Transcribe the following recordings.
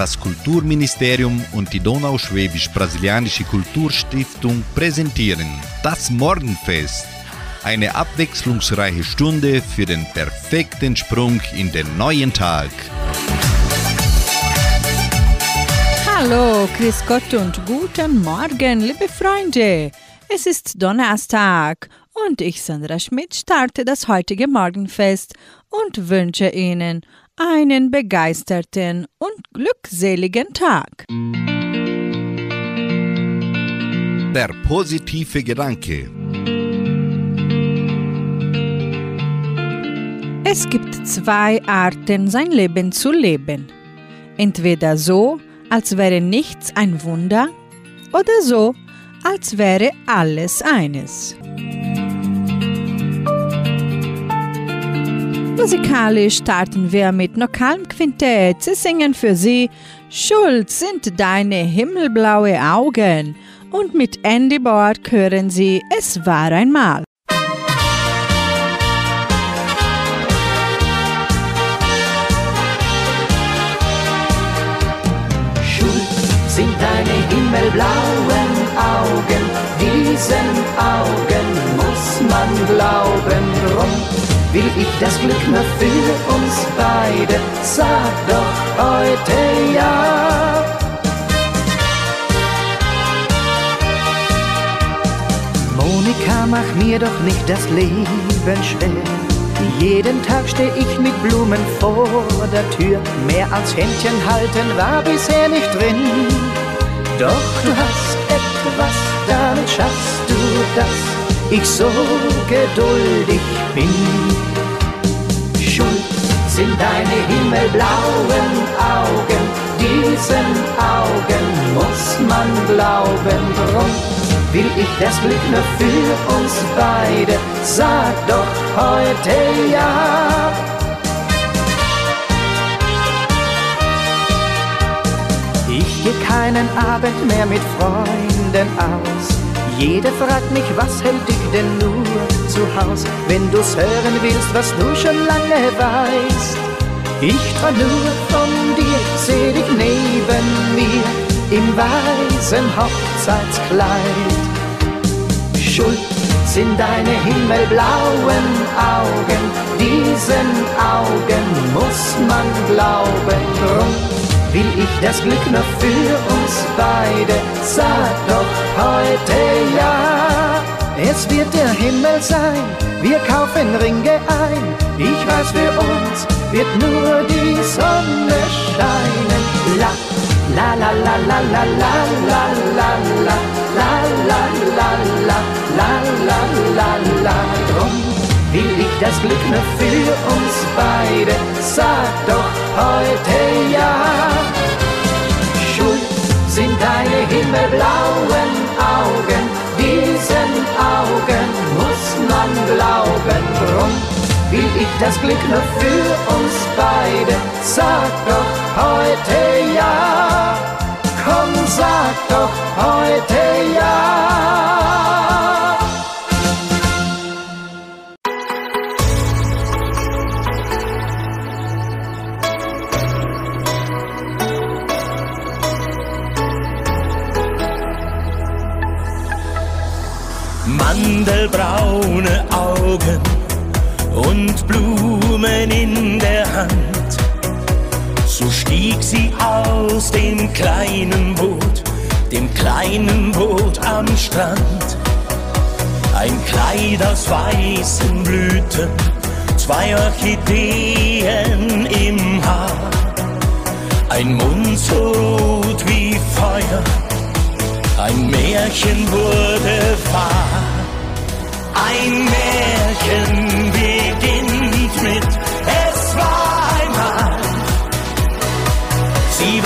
Das Kulturministerium und die Donauschwäbisch-Brasilianische Kulturstiftung präsentieren das Morgenfest. Eine abwechslungsreiche Stunde für den perfekten Sprung in den neuen Tag. Hallo, Grüß Gott und guten Morgen, liebe Freunde. Es ist Donnerstag und ich, Sandra Schmidt, starte das heutige Morgenfest und wünsche Ihnen einen begeisterten und glückseligen Tag. Der positive Gedanke. Es gibt zwei Arten, sein Leben zu leben. Entweder so, als wäre nichts ein Wunder, oder so, als wäre alles eines. Musikalisch starten wir mit Nokalm Quintett. Sie singen für Sie Schuld sind deine himmelblaue Augen. Und mit Andy Borg hören Sie Es war einmal. Schuld sind deine himmelblauen Augen. Diesen Augen muss man glauben. Will ich das Glück nur für uns beide. Sag doch heute ja. Monika, mach mir doch nicht das Leben schwer. Jeden Tag steh ich mit Blumen vor der Tür. Mehr als Händchen halten war bisher nicht drin. Doch du hast etwas, damit schaffst du das ich so geduldig bin. Schuld sind deine himmelblauen Augen, diesen Augen muss man glauben. Drum will ich das Glück nur für uns beide, sag doch heute ja. Ich geh keinen Abend mehr mit Freunden aus jeder fragt mich, was hält dich denn nur zu Haus, wenn du's hören willst, was du schon lange weißt. Ich träum nur von dir, seh dich neben mir im weißen Hochzeitskleid. Schuld sind deine himmelblauen Augen, diesen Augen muss man glauben. Drum will ich das Glück noch für uns beide. Sag doch heute ja, es wird der Himmel sein, wir kaufen Ringe ein. Ich weiß, für uns wird nur die Sonne scheinen. La, la, la, la, la, la, la, la, la, la, la, la, la, la, la, la, la, la, drum will ich das Glück nur für uns beide. Sag doch heute ja. Sind deine himmelblauen Augen, diesen Augen muss man glauben. Drum will ich das Glück nur für uns beide. Sag doch heute ja. Komm, sag doch heute ja. Blumen in der Hand. So stieg sie aus dem kleinen Boot, dem kleinen Boot am Strand. Ein Kleid aus weißen Blüten, zwei Orchideen im Haar, ein Mund so rot wie Feuer ein Märchen wurde wahr. Ein Märchen si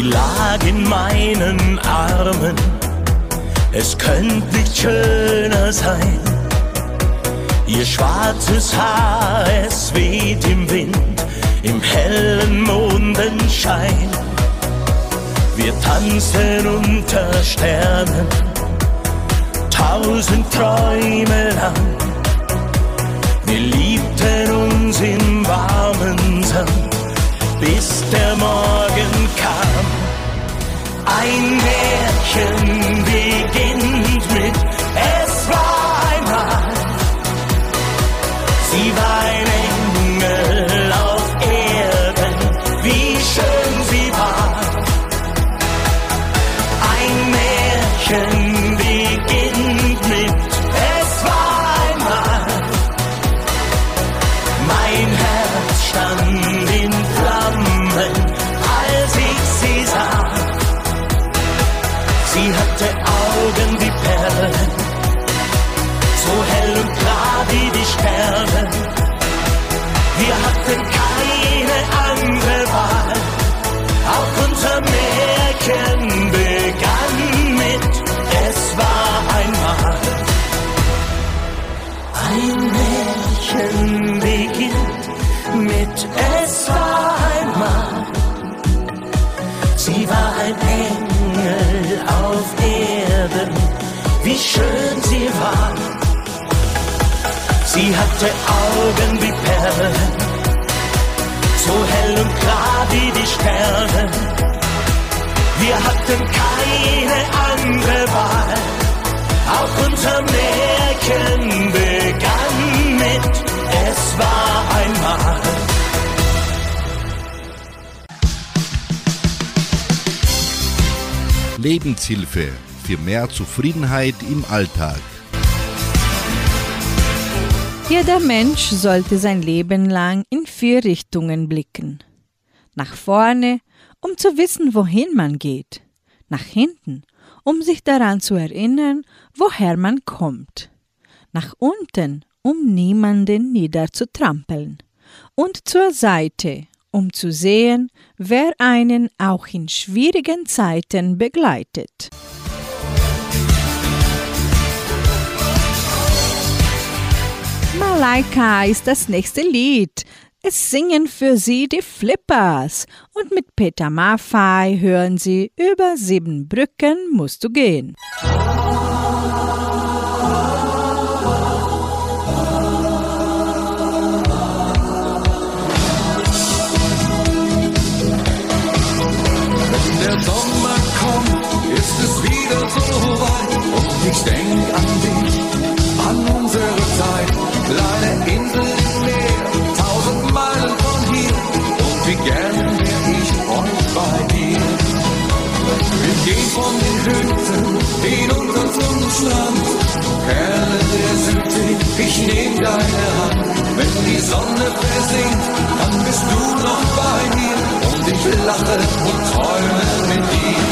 Sie lag in meinen Armen, es könnte nicht schöner sein. Ihr schwarzes Haar, es weht im Wind, im hellen Mondenschein. Wir tanzen unter Sternen, tausend Träume lang. Wir liebten uns im warmen Sand, bis der Morgen kam. Ein Märchen beginnt mit Es war einmal. Sie war ein Sie hatte Augen wie Perlen, so hell und klar wie die Sterne. Wir hatten keine andere Wahl, auch unser Märchen begann mit Es war einmal. Lebenshilfe für mehr Zufriedenheit im Alltag. Jeder Mensch sollte sein Leben lang in vier Richtungen blicken. Nach vorne, um zu wissen, wohin man geht. Nach hinten, um sich daran zu erinnern, woher man kommt. Nach unten, um niemanden niederzutrampeln. Und zur Seite, um zu sehen, wer einen auch in schwierigen Zeiten begleitet. Malaika ist das nächste Lied. Es singen für Sie die Flippers und mit Peter Maffei hören Sie über sieben Brücken musst du gehen. Der Sommer kommt, ist es wieder so weit und ich denk an dich, von den Hütten hinunter zum Strand, Perle der Südsee, ich nehm deine Hand. Wenn die Sonne versinkt, dann bist du noch bei mir und ich lache und träume mit dir.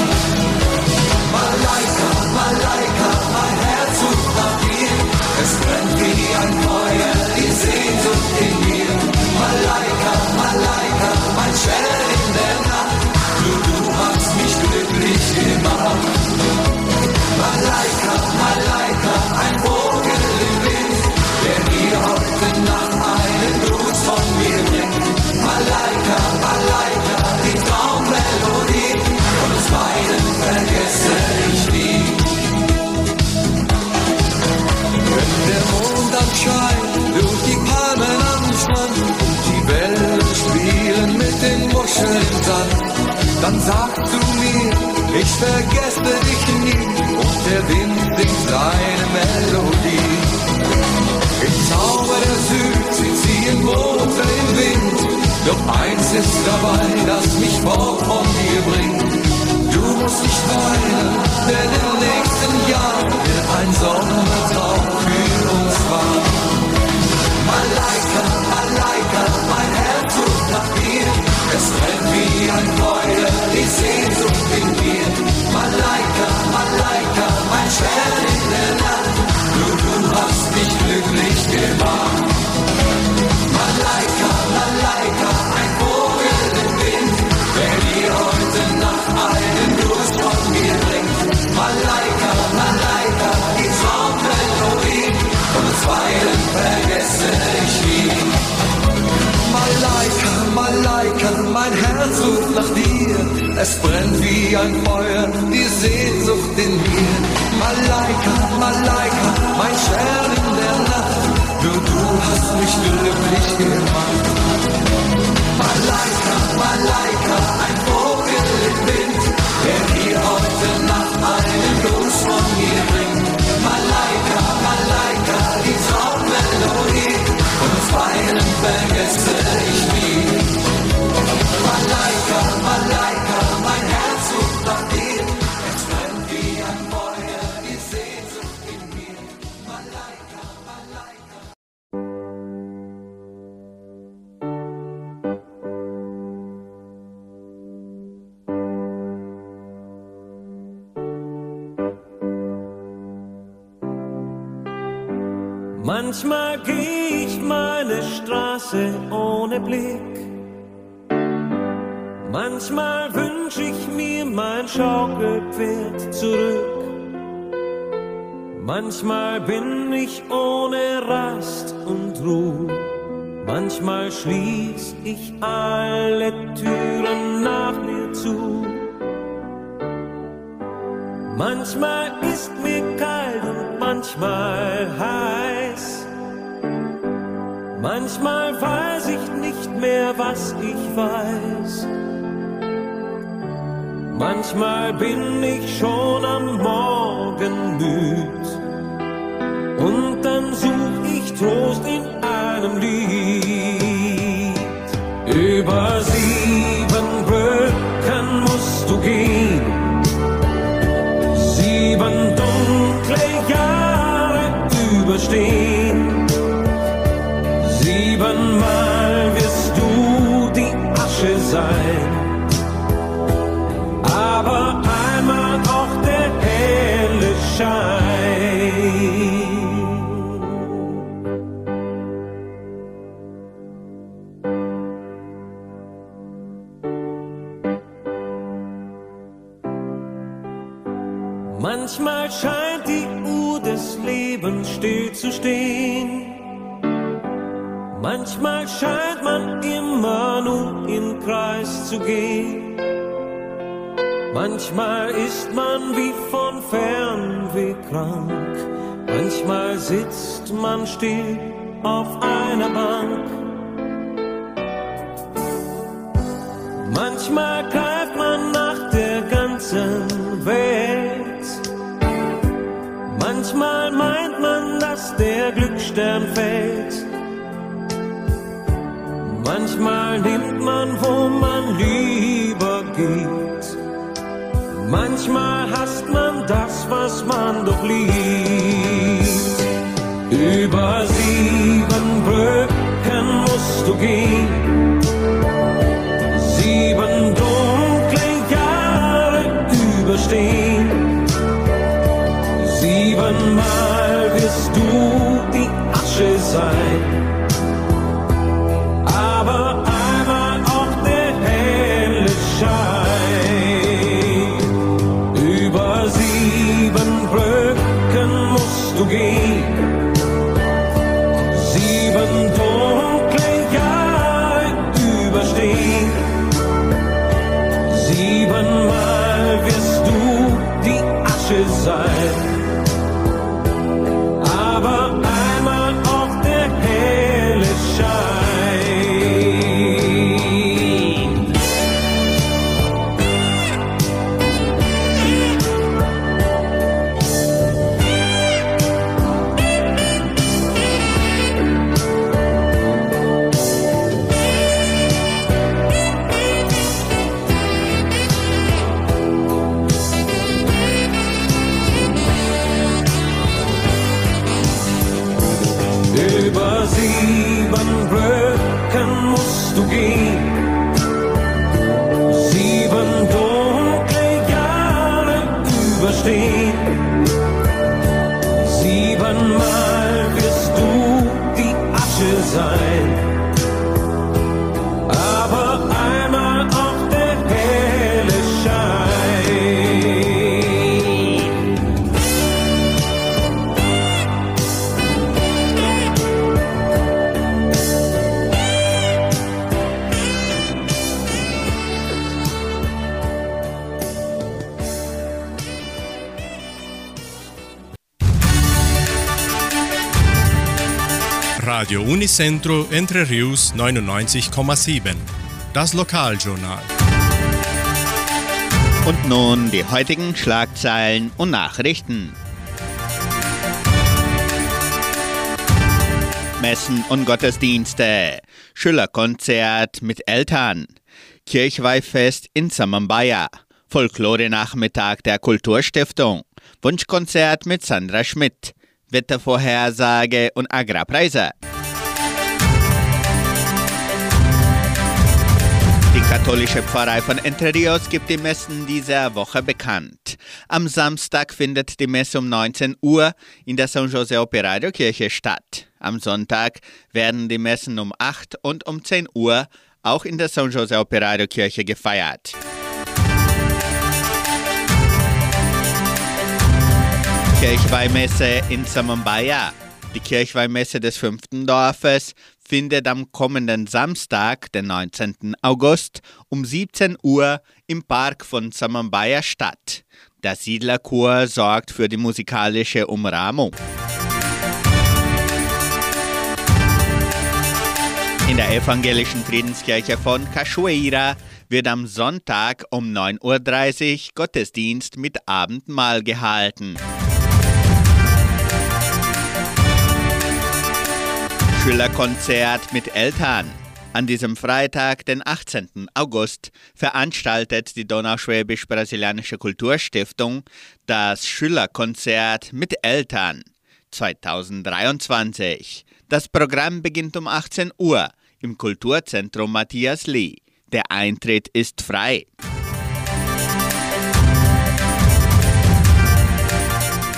Malaika, Malaika, mein Herz sucht nach dir. Es brennt wie ein Feuer, die Sehnsucht in mir. Malaika, Malaika, mein Stern gemacht. Malaika, Manchmal geh ich meine Straße ohne Blick. Manchmal wünsch ich mir mein Schaukelpferd zurück. Manchmal bin ich ohne Rast und Ruhe. Manchmal schließ ich alle Türen nach mir zu. Manchmal ist mir kalt und manchmal heiß. Manchmal weiß ich nicht mehr, was ich weiß. Manchmal bin ich schon am Morgen müd. Und dann such ich Trost in einem Lied. Über sieben Brücken musst du gehen. Sieben dunkle Jahre überstehen. Sein. Aber einmal auch der helle Schein. Manchmal scheint die Uhr des Lebens still zu stehen. Manchmal scheint man immer nur im Kreis zu gehen. Manchmal ist man wie von Fernweh krank. Manchmal sitzt man still auf einer Bank. Manchmal greift man nach der ganzen Welt. Manchmal meint man, dass der Glücksstern fällt. Manchmal nimmt man, wo man lieber geht. Manchmal hasst man das, was man doch liebt. Über sieben Brücken musst du gehen. Sieben dunkle Jahre überstehen. Siebenmal wirst du die Asche sein. Unicentro Entre Rius 99,7. Das Lokaljournal. Und nun die heutigen Schlagzeilen und Nachrichten. Messen und Gottesdienste, Schülerkonzert mit Eltern, Kirchweihfest in Samambaya, Folklore-Nachmittag der Kulturstiftung, Wunschkonzert mit Sandra Schmidt, Wettervorhersage und Agrarpreise. Katholische Pfarrei von Entre Rios gibt die Messen dieser Woche bekannt. Am Samstag findet die Messe um 19 Uhr in der San Jose Operario Kirche statt. Am Sonntag werden die Messen um 8 und um 10 Uhr auch in der San Jose Operario Kirche gefeiert. Kirchweihmesse in Samambaya. Die Kirchweihmesse des fünften Dorfes findet am kommenden Samstag, den 19. August, um 17 Uhr im Park von Samambaya statt. Der Siedlerchor sorgt für die musikalische Umrahmung. In der evangelischen Friedenskirche von Cachoeira wird am Sonntag um 9.30 Uhr Gottesdienst mit Abendmahl gehalten. Schülerkonzert mit Eltern. An diesem Freitag, den 18. August, veranstaltet die Donauschwäbisch-Brasilianische Kulturstiftung das Schülerkonzert mit Eltern 2023. Das Programm beginnt um 18 Uhr im Kulturzentrum Matthias Lee. Der Eintritt ist frei.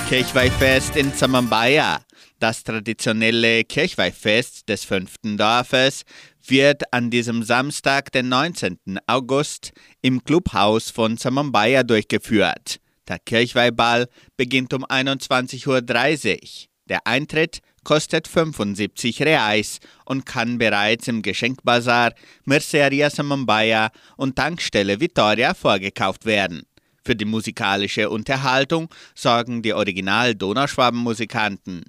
Kirchweihfest in Samambaya. Das traditionelle Kirchweihfest des fünften Dorfes wird an diesem Samstag, den 19. August, im Clubhaus von Samambaya durchgeführt. Der Kirchweihball beginnt um 21.30 Uhr. Der Eintritt kostet 75 Reais und kann bereits im Geschenkbazar, Merceria Samambaya und Tankstelle Vittoria vorgekauft werden. Für die musikalische Unterhaltung sorgen die Original-Donauschwaben-Musikanten.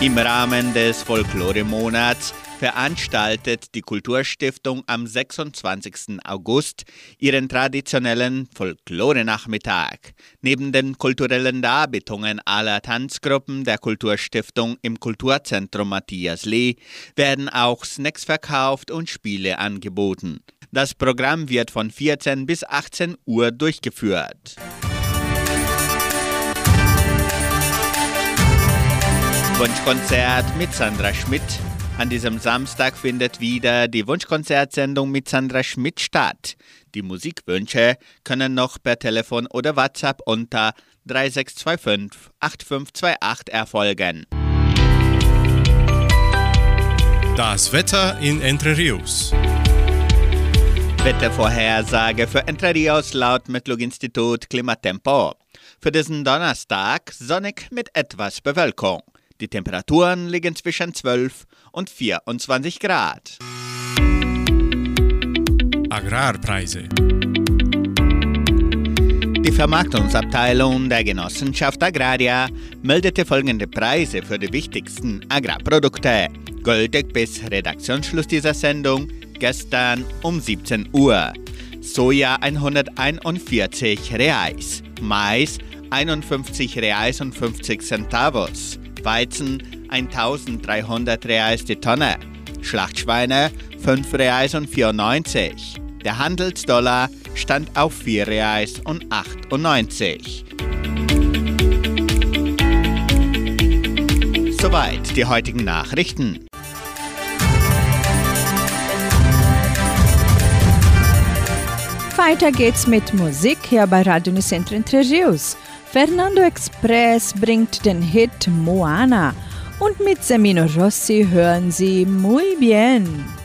Im Rahmen des Folklore-Monats veranstaltet die Kulturstiftung am 26. August ihren traditionellen Folklore-Nachmittag. Neben den kulturellen Darbietungen aller Tanzgruppen der Kulturstiftung im Kulturzentrum Matthias Lee werden auch Snacks verkauft und Spiele angeboten. Das Programm wird von 14 bis 18 Uhr durchgeführt. Wunschkonzert mit Sandra Schmidt. An diesem Samstag findet wieder die Wunschkonzertsendung mit Sandra Schmidt statt. Die Musikwünsche können noch per Telefon oder WhatsApp unter 3625 8528 erfolgen. Das Wetter in Entre Rios. Wettervorhersage für Entre Rios laut Metlog-Institut Klimatempo. Für diesen Donnerstag sonnig mit etwas Bewölkung. Die Temperaturen liegen zwischen 12 und 24 Grad. Agrarpreise. Die Vermarktungsabteilung der Genossenschaft Agraria meldete folgende Preise für die wichtigsten Agrarprodukte, gültig bis Redaktionsschluss dieser Sendung gestern um 17 Uhr. Soja 141 Reais, Mais 51 Reais und 50 Centavos, Weizen 1300 Reais die Tonne, Schlachtschweine 5 Reais und 94. Der Handelsdollar stand auf 4 Reais und 98. Soweit die heutigen Nachrichten. Weiter geht's mit Musik hier bei Radio Nicentro Entre. Fernando Express bringt den Hit Moana und mit Semino Rossi hören Sie Muy Bien.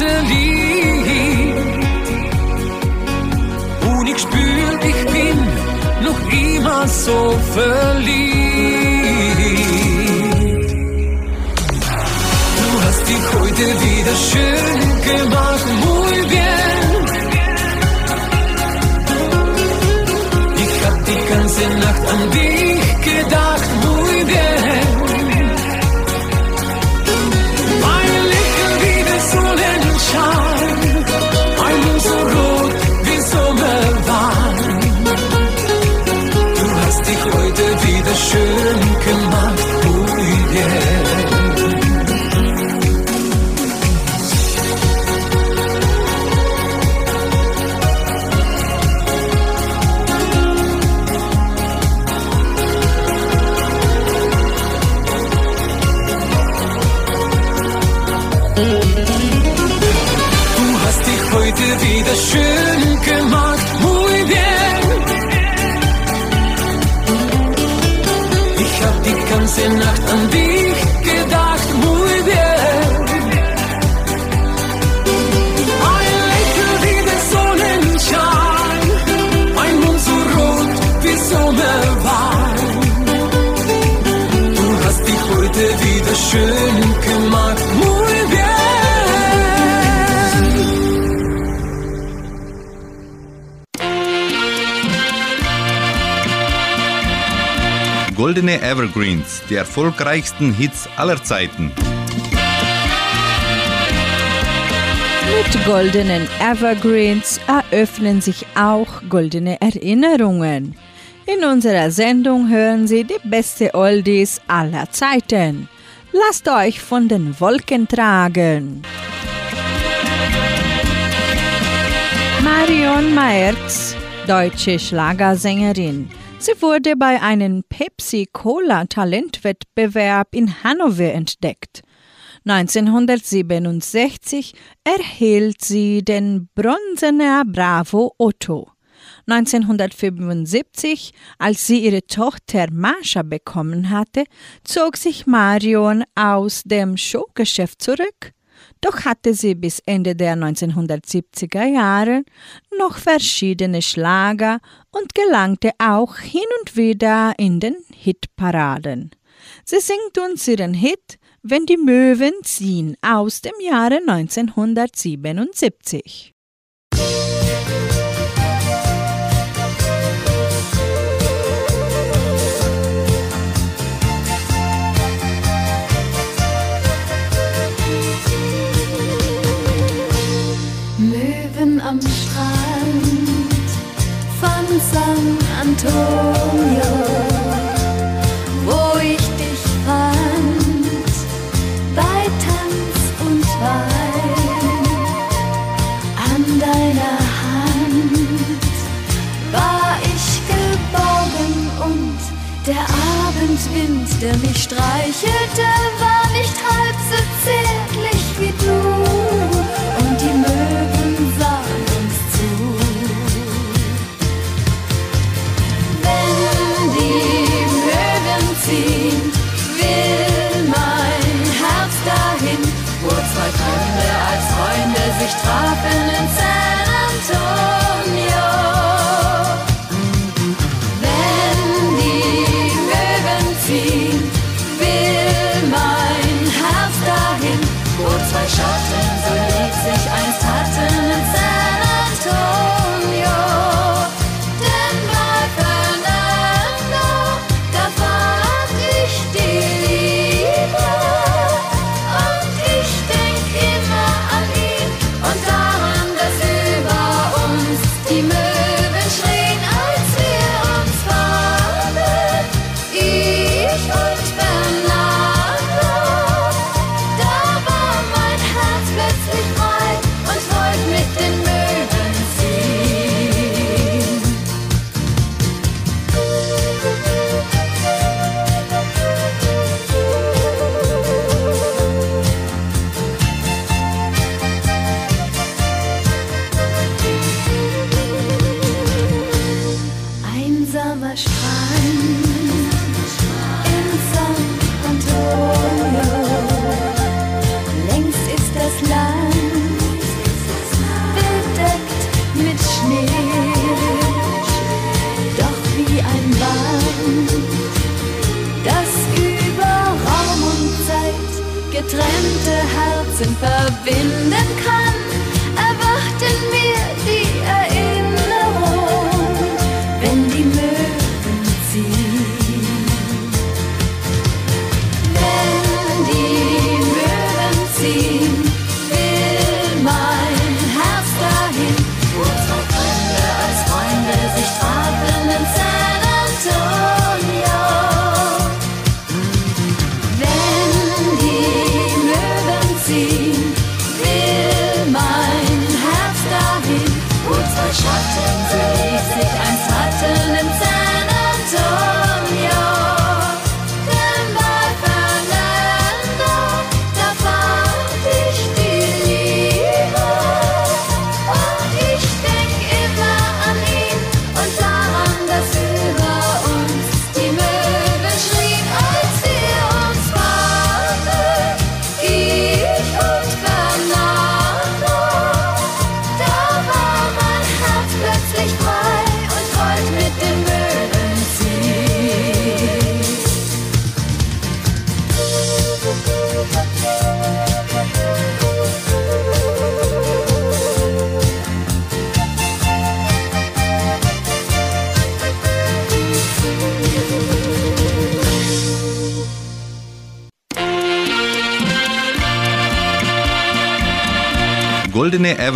Unser Lied. Und ich spür, ich bin noch immer so verliebt. Du hast dich heute wieder schön gemacht, ganze Nacht an dich Goldene Evergreens, die erfolgreichsten Hits aller Zeiten. Mit goldenen Evergreens eröffnen sich auch goldene Erinnerungen. In unserer Sendung hören Sie die beste Oldies aller Zeiten. Lasst euch von den Wolken tragen. Marion Maerz, deutsche Schlagersängerin. Sie wurde bei einem Pepsi-Cola-Talentwettbewerb in Hannover entdeckt. 1967 erhielt sie den Bronzener Bravo Otto. 1975, als sie ihre Tochter Mascha bekommen hatte, zog sich Marion aus dem Showgeschäft zurück. Doch hatte sie bis Ende der 1970er Jahre noch verschiedene Schlager und gelangte auch hin und wieder in den Hitparaden. Sie singt uns ihren Hit Wenn die Möwen ziehen aus dem Jahre 1977.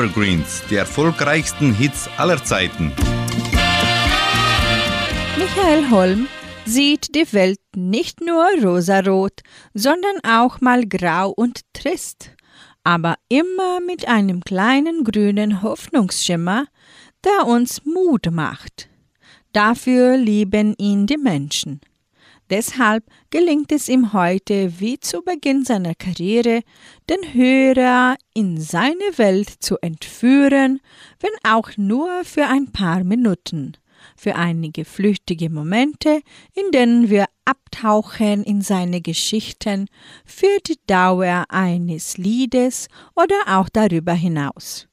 Evergreens, die erfolgreichsten Hits aller Zeiten. Michael Holm sieht die Welt nicht nur rosarot, sondern auch mal grau und trist, aber immer mit einem kleinen grünen Hoffnungsschimmer, der uns Mut macht. Dafür lieben ihn die Menschen. Deshalb gelingt es ihm heute, wie zu Beginn seiner Karriere, den Hörer in seine Welt zu entführen, wenn auch nur für ein paar Minuten, für einige flüchtige Momente, in denen wir abtauchen in seine Geschichten für die Dauer eines Liedes oder auch darüber hinaus.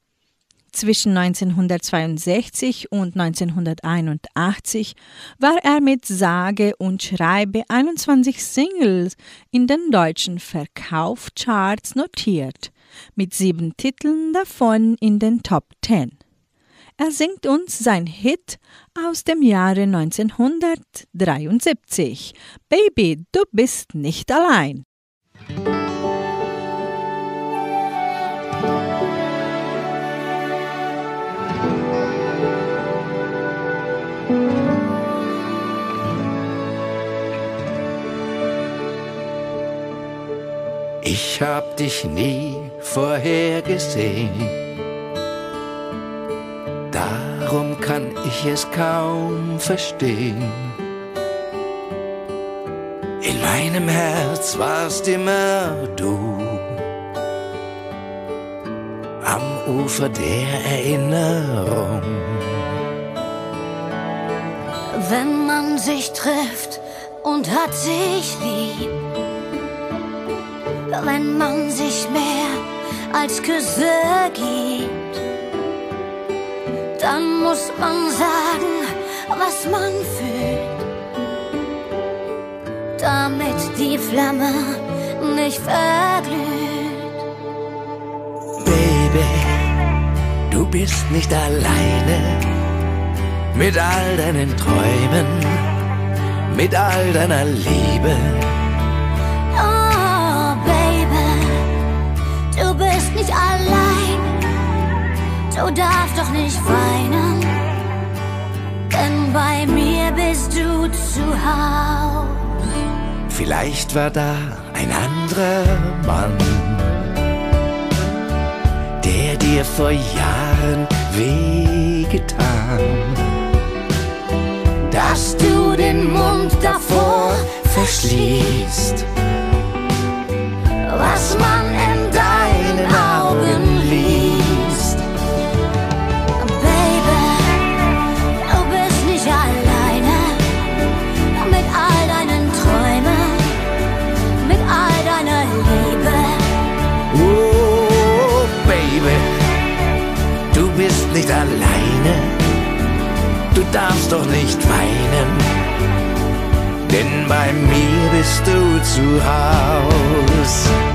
Zwischen 1962 und 1981 war er mit sage und schreibe 21 Singles in den deutschen Verkaufscharts notiert, mit sieben Titeln davon in den Top 10. Er singt uns sein Hit aus dem Jahre 1973. Baby, du bist nicht allein. Ich hab dich nie vorher gesehen. Darum kann ich es kaum verstehen. In meinem Herz warst immer du. Am Ufer der Erinnerung. Wenn man sich trifft und hat sich lieb. Wenn man sich mehr als Küsse gibt, dann muss man sagen, was man fühlt, damit die Flamme nicht verglüht. bist nicht alleine mit all deinen Träumen, mit all deiner Liebe. Nicht allein. Du darfst doch nicht weinen, denn bei mir bist du zu Hause. Vielleicht war da ein anderer Mann, der dir vor Jahren wehgetan. Dass du den Mund davor verschließt, was man in deinen Augen darfst doch nicht weinen, denn bei mir bist du zu Haus.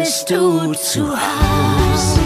Mir bist du zu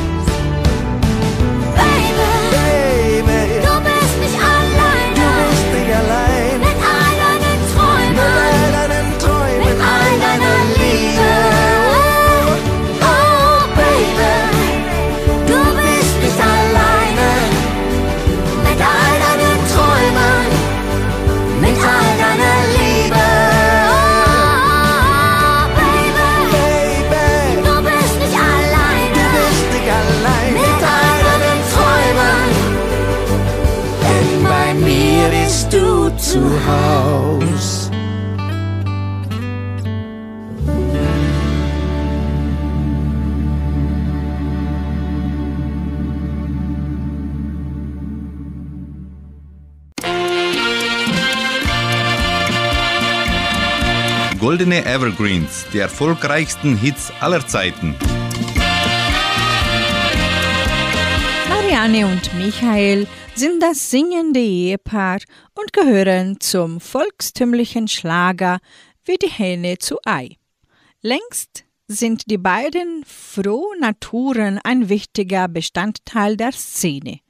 Evergreens, die erfolgreichsten Hits aller Zeiten. Marianne und Michael sind das singende Ehepaar und gehören zum volkstümlichen Schlager wie die Hähne zu Ei. Längst sind die beiden Frohnaturen ein wichtiger Bestandteil der Szene.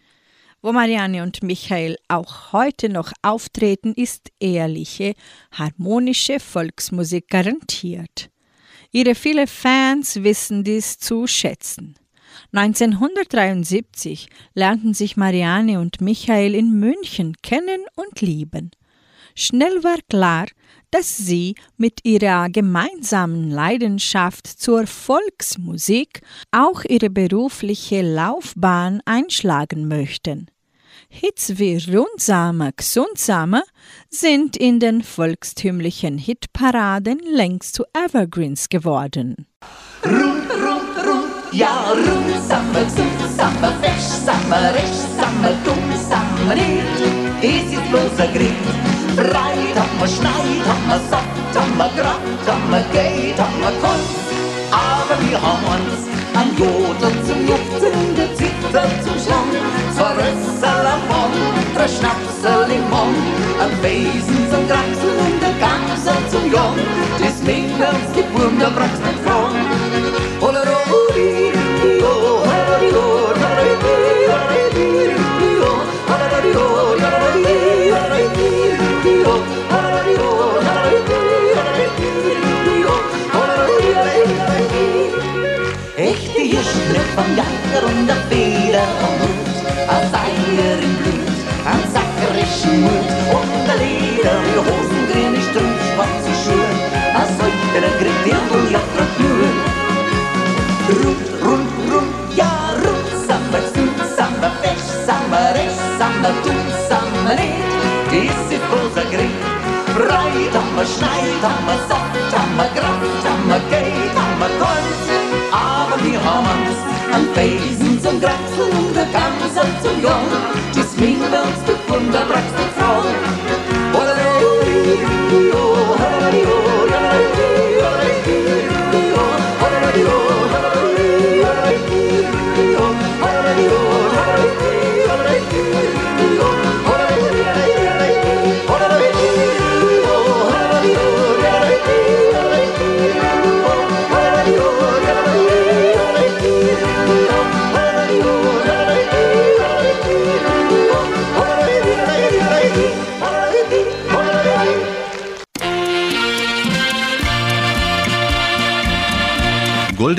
Wo Marianne und Michael auch heute noch auftreten, ist ehrliche, harmonische Volksmusik garantiert. Ihre vielen Fans wissen dies zu schätzen. 1973 lernten sich Marianne und Michael in München kennen und lieben. Schnell war klar, dass sie mit ihrer gemeinsamen Leidenschaft zur Volksmusik auch ihre berufliche Laufbahn einschlagen möchten. Hits wie Rundsame, Gsundsame sind in den volkstümlichen Hitparaden längst zu Evergreens geworden. Rund, rund, rund, ja, rund, sammer, gesund, sammer, fesch, sammer, recht, sammer, dumm, sammer, nicht. Es ist bloß ein Grind. Breit haben wir, schneit haben wir, satt haben wir, grad haben wir, geht haben wir, Kunst. Aber wir haben uns an Jodel zum Juften, Rössel am Mund, drei Mund, ein Besen zum Kraxeln und der Gamsel zum Jung. Das Mädels geboren, der brauchst nicht fragen. Echte Hirschen vom Jager Mut und der Leder, die Hosen, grüne Strumpf, schwarze Schuhe, ein Säuter, ein Gretierl, ja, nur. Rund, rund, rund, ja, rund, sammer, sud, sammer, fesch, sammer, resch, sammer, tut, sammer, nicht. Das ist ein Griff. Breit haben wir, Schneid, haben wir Saft, haben wir Kraft, haben wir Geld, haben. Aber wir haben Angst an Felsen zum Grapsel und der Gamsel zum Jung. Die sminken uns die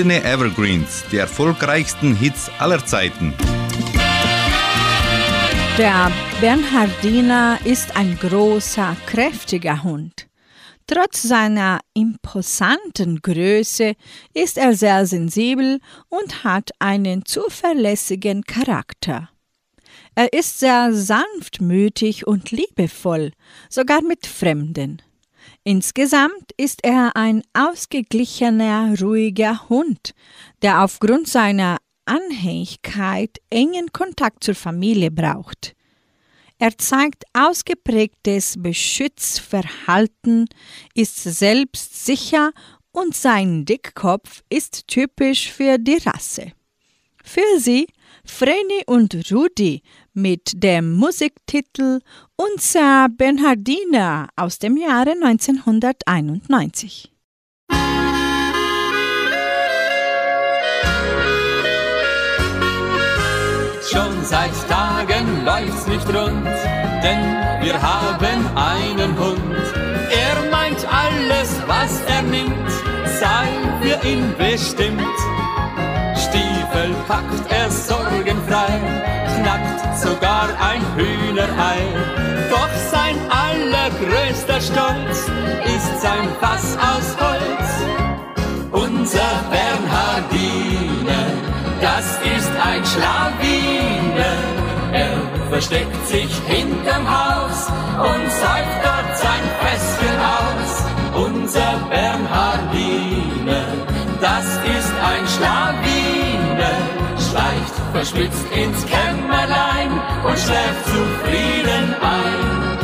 Goldene Evergreens, die erfolgreichsten Hits aller Zeiten. Der Bernhardiner ist ein großer, kräftiger Hund. Trotz seiner imposanten Größe ist er sehr sensibel und hat einen zuverlässigen Charakter. Er ist sehr sanftmütig und liebevoll, sogar mit Fremden. Insgesamt ist er ein ausgeglichener, ruhiger Hund, der aufgrund seiner Anhängigkeit engen Kontakt zur Familie braucht. Er zeigt ausgeprägtes Beschützverhalten, ist selbstsicher und sein Dickkopf ist typisch für die Rasse. Für sie, Vreni und Rudi mit dem Musiktitel Unser Bernhardiner aus dem Jahre 1991. Schon seit Tagen läuft's nicht rund, denn wir haben einen Hund. Er meint alles, was er nimmt, sei für ihn bestimmt. Stiefel packt er sorgenfrei, knackt sogar ein Hühnerei. Doch sein allergrößter Stolz ist sein Fass aus Holz. Unser Bernhardiner, das ist ein Schlawiner. Er versteckt sich hinterm Haus und säuft dort sein Fässchen aus. Unser Bernhardiner, das ist ein schleicht verschwitzt ins Kämmerlein und schläft zufrieden ein.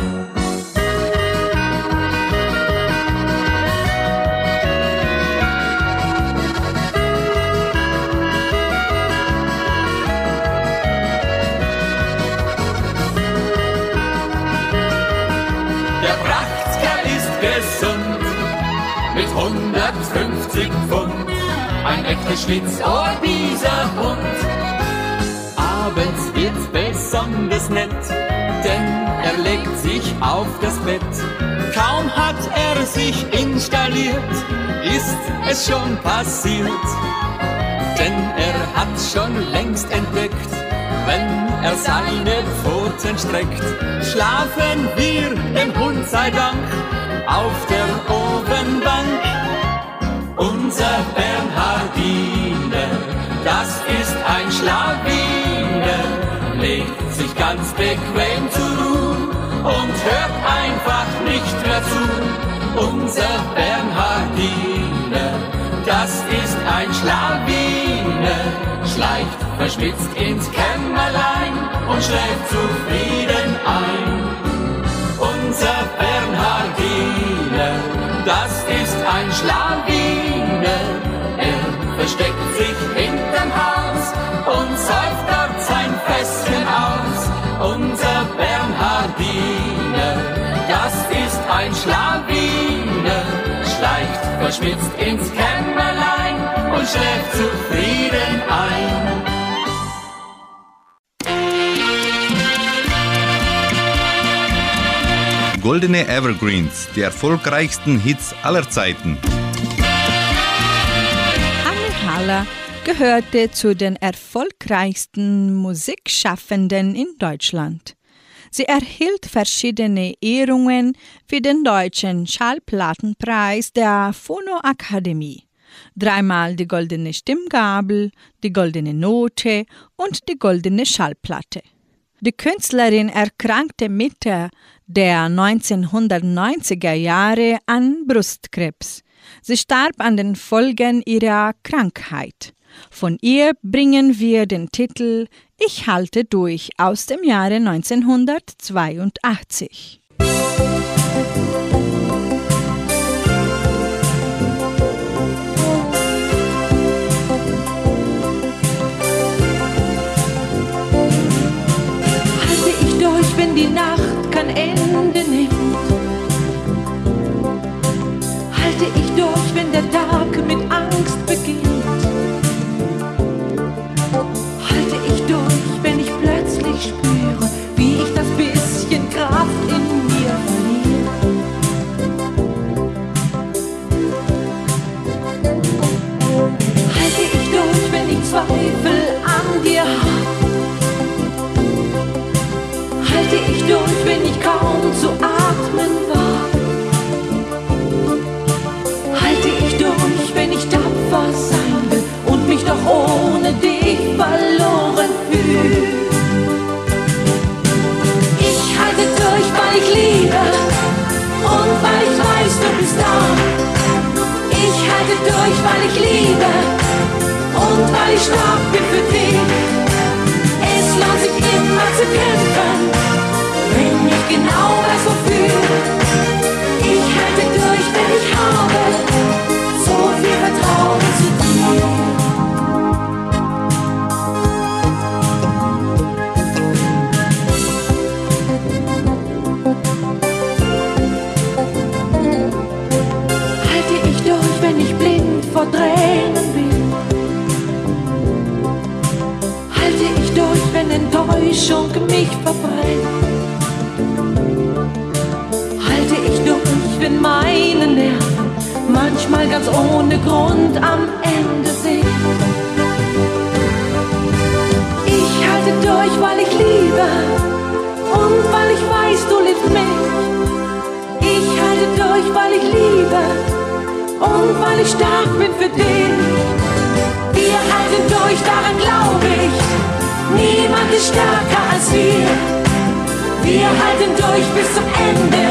Der Prachtkerl ist gesund mit 150 Pfund. Ein echter Schlitzohr, dieser Hund. Abends wird's besonders nett, denn er legt sich auf das Bett. Kaum hat er sich installiert, ist es schon passiert. Denn er hat schon längst entdeckt, wenn er seine Pfoten streckt, schlafen wir dem Hund sei Dank auf der Ofenbank. Unser Bernhardiner, das ist ein sich ganz bequem zur Ruhe und hört einfach nicht mehr zu. Unser Bernhardiner, das ist ein Schlawiner, schleicht verschwitzt ins Kämmerlein und schläft zufrieden ein. Unser Bernhardiner, das ist ein Schlawiner, er versteckt verschwitzt ins Kämmerlein und schläft zufrieden ein. Goldene Evergreens, die erfolgreichsten Hits aller Zeiten. Anne Haller gehörte zu den erfolgreichsten Musikschaffenden in Deutschland. Sie erhielt verschiedene Ehrungen wie den Deutschen Schallplattenpreis der Phono Akademie, dreimal die Goldene Stimmgabel, die Goldene Note und die Goldene Schallplatte. Die Künstlerin erkrankte Mitte der 1990er Jahre an Brustkrebs. Sie starb an den Folgen ihrer Krankheit. Von ihr bringen wir den Titel Ich halte durch aus dem Jahre 1982. Halte ich durch, wenn die Nacht kein Ende nimmt? Halte ich durch, wenn der Tag mit spüre, wie ich das bisschen Kraft in mir verliere? Halte ich durch, wenn ich Zweifel an dir habe? Halte ich durch, wenn ich kaum zu atmen wage? Halte ich durch, wenn ich tapfer sein will und mich doch ohne dich ich liebe und weil ich stark bin für dich. Es lohnt sich immer zu kämpfen, wenn ich genau weiß, wofür. Tränen bin? Halte ich durch, wenn Enttäuschung mich verbrennt? Halte ich durch, wenn meine Nerven manchmal ganz ohne Grund am Ende sind? Ich halte durch, weil ich liebe und weil ich weiß, du liebst mich. Ich halte durch, weil ich liebe und weil ich stark bin für dich. Wir halten durch, daran glaube ich. Niemand ist stärker als wir. Wir halten durch bis zum Ende,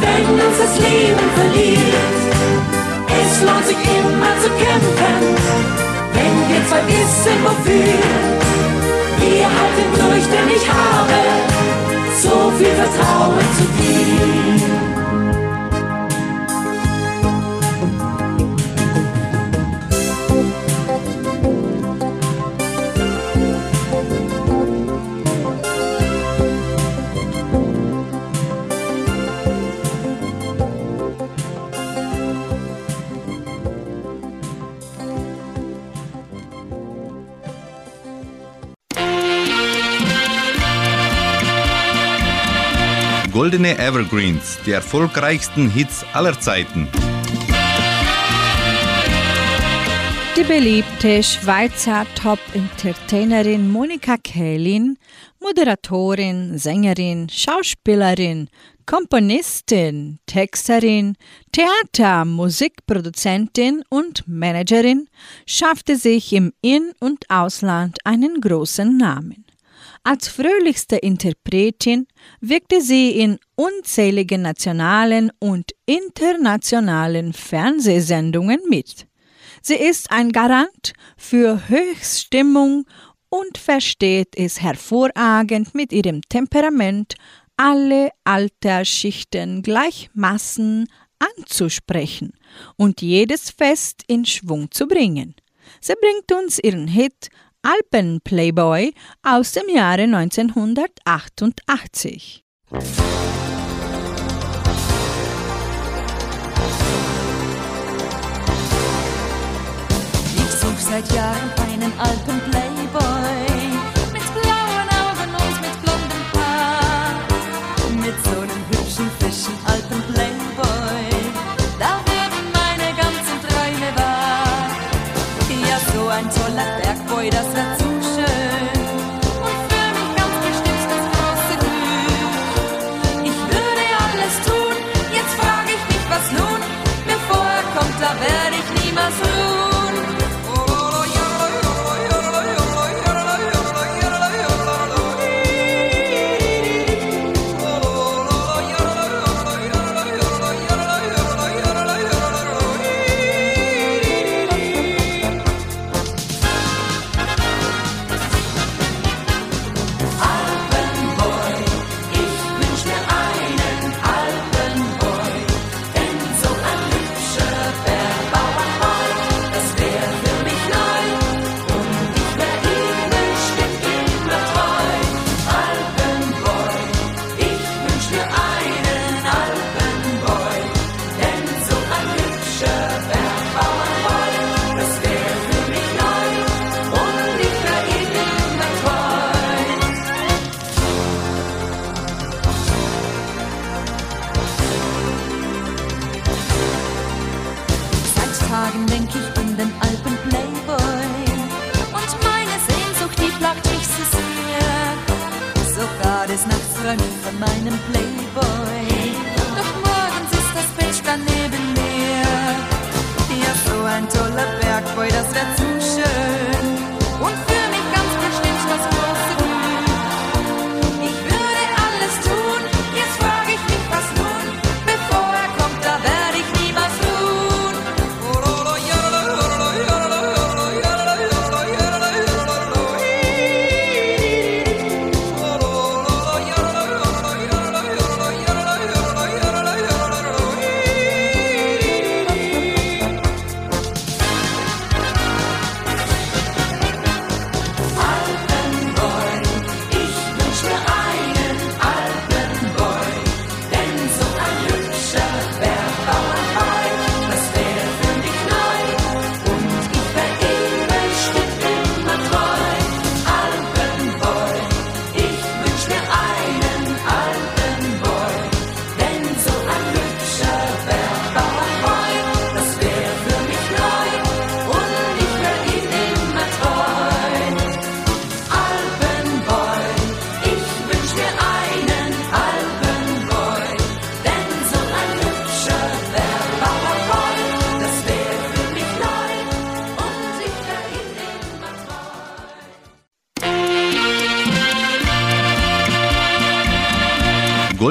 wenn uns das Leben verliert. Es lohnt sich immer zu kämpfen, wenn wir zwei wissen wofür. Wir halten durch, denn ich habe so viel Vertrauen zu dir. Goldene Evergreens, die erfolgreichsten Hits aller Zeiten. Die beliebte Schweizer Top-Entertainerin Monika Kählin, Moderatorin, Sängerin, Schauspielerin, Komponistin, Texterin, Theater-, Musikproduzentin und Managerin, schaffte sich im In- und Ausland einen großen Namen. Als fröhlichste Interpretin wirkte sie in unzähligen nationalen und internationalen Fernsehsendungen mit. Sie ist ein Garant für Höchststimmung und versteht es hervorragend mit ihrem Temperament, alle Altersschichten gleichmaßen anzusprechen und jedes Fest in Schwung zu bringen. Sie bringt uns ihren Hit Alpen Playboy aus dem Jahre 1988. Ich such seit Jahren einen alten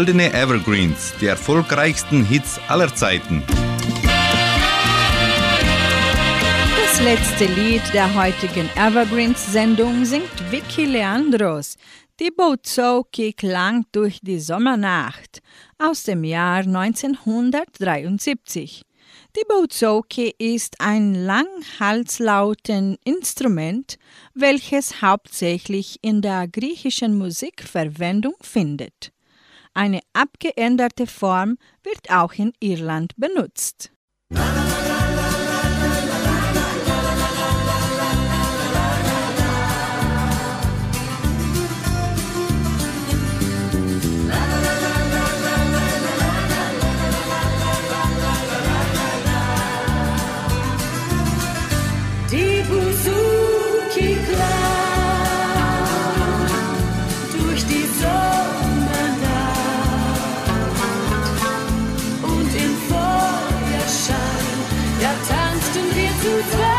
goldene Evergreens, die erfolgreichsten Hits aller Zeiten. Das letzte Lied der heutigen Evergreens-Sendung singt Vicky Leandros. Die Bozoki klang durch die Sommernacht aus dem Jahr 1973. Die Bozoki ist ein Langhalslauten-Instrument, welches hauptsächlich in der griechischen Musik Verwendung findet. Eine abgeänderte Form wird auch in Irland benutzt. to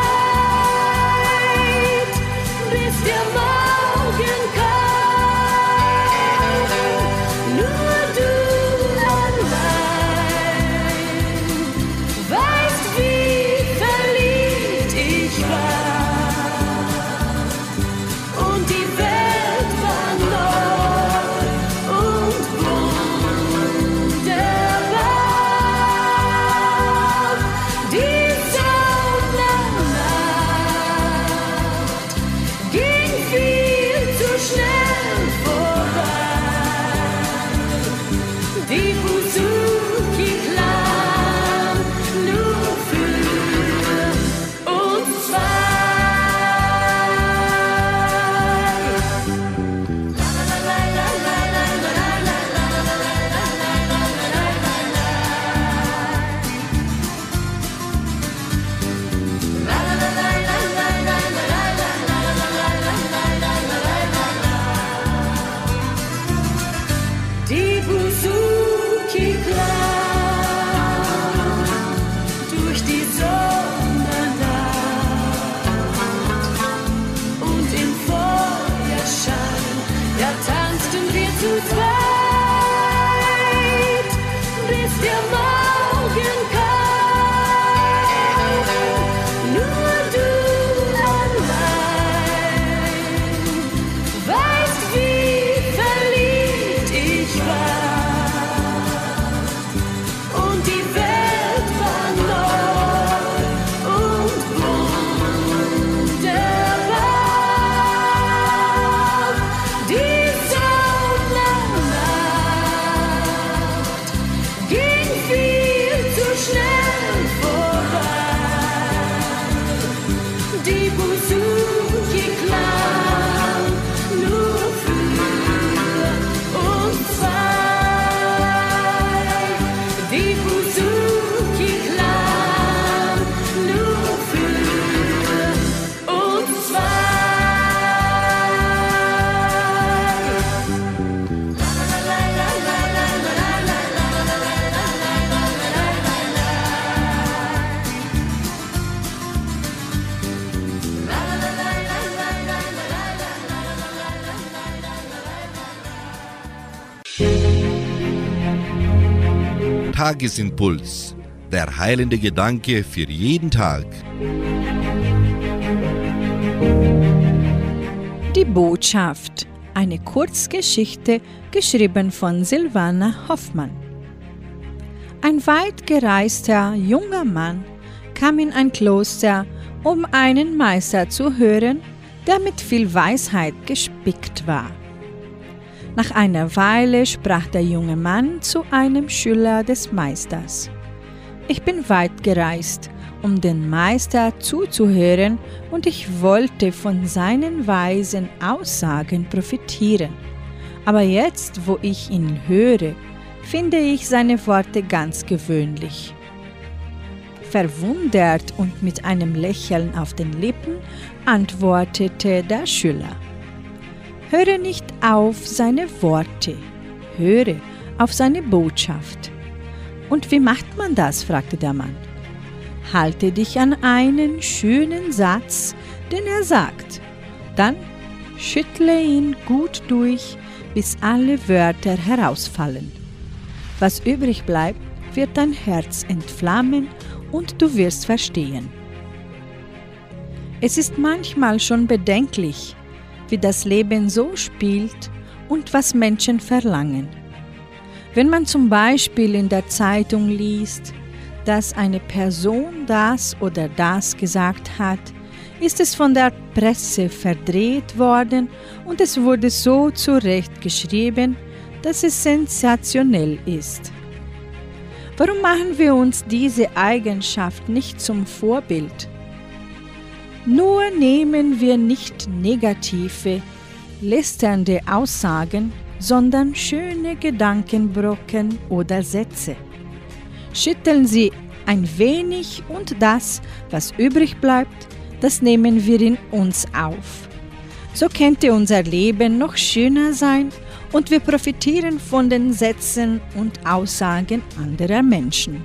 Tagesimpuls. Der heilende Gedanke für jeden Tag. Die Botschaft. Eine Kurzgeschichte geschrieben von Silvana Hoffmann. Ein weit gereister junger Mann kam in ein Kloster, um einen Meister zu hören, der mit viel Weisheit gespickt war. Nach einer Weile sprach der junge Mann zu einem Schüler des Meisters. Ich bin weit gereist, um den Meister zuzuhören, und ich wollte von seinen weisen Aussagen profitieren. Aber jetzt, wo ich ihn höre, finde ich seine Worte ganz gewöhnlich. Verwundert und mit einem Lächeln auf den Lippen antwortete der Schüler. Höre nicht auf seine Worte, höre auf seine Botschaft. Und wie macht man das? fragte der Mann. Halte dich an einen schönen Satz, den er sagt. Dann schüttle ihn gut durch, bis alle Wörter herausfallen. Was übrig bleibt, wird dein Herz entflammen und du wirst verstehen. Es ist manchmal schon bedenklich, wie das Leben so spielt und was Menschen verlangen. Wenn man zum Beispiel in der Zeitung liest, dass eine Person das oder das gesagt hat, ist es von der Presse verdreht worden und es wurde so zurecht geschrieben, dass es sensationell ist. Warum machen wir uns diese Eigenschaft nicht zum Vorbild? Nur nehmen wir nicht negative, lästernde Aussagen, sondern schöne Gedankenbrocken oder Sätze. Schütteln Sie ein wenig und das, was übrig bleibt, das nehmen wir in uns auf. So könnte unser Leben noch schöner sein und wir profitieren von den Sätzen und Aussagen anderer Menschen.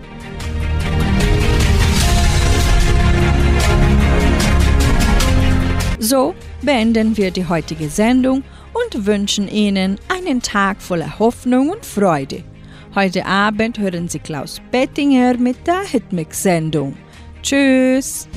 So beenden wir die heutige Sendung und wünschen Ihnen einen Tag voller Hoffnung und Freude. Heute Abend hören Sie Klaus Bettinger mit der Hitmix-Sendung. Tschüss!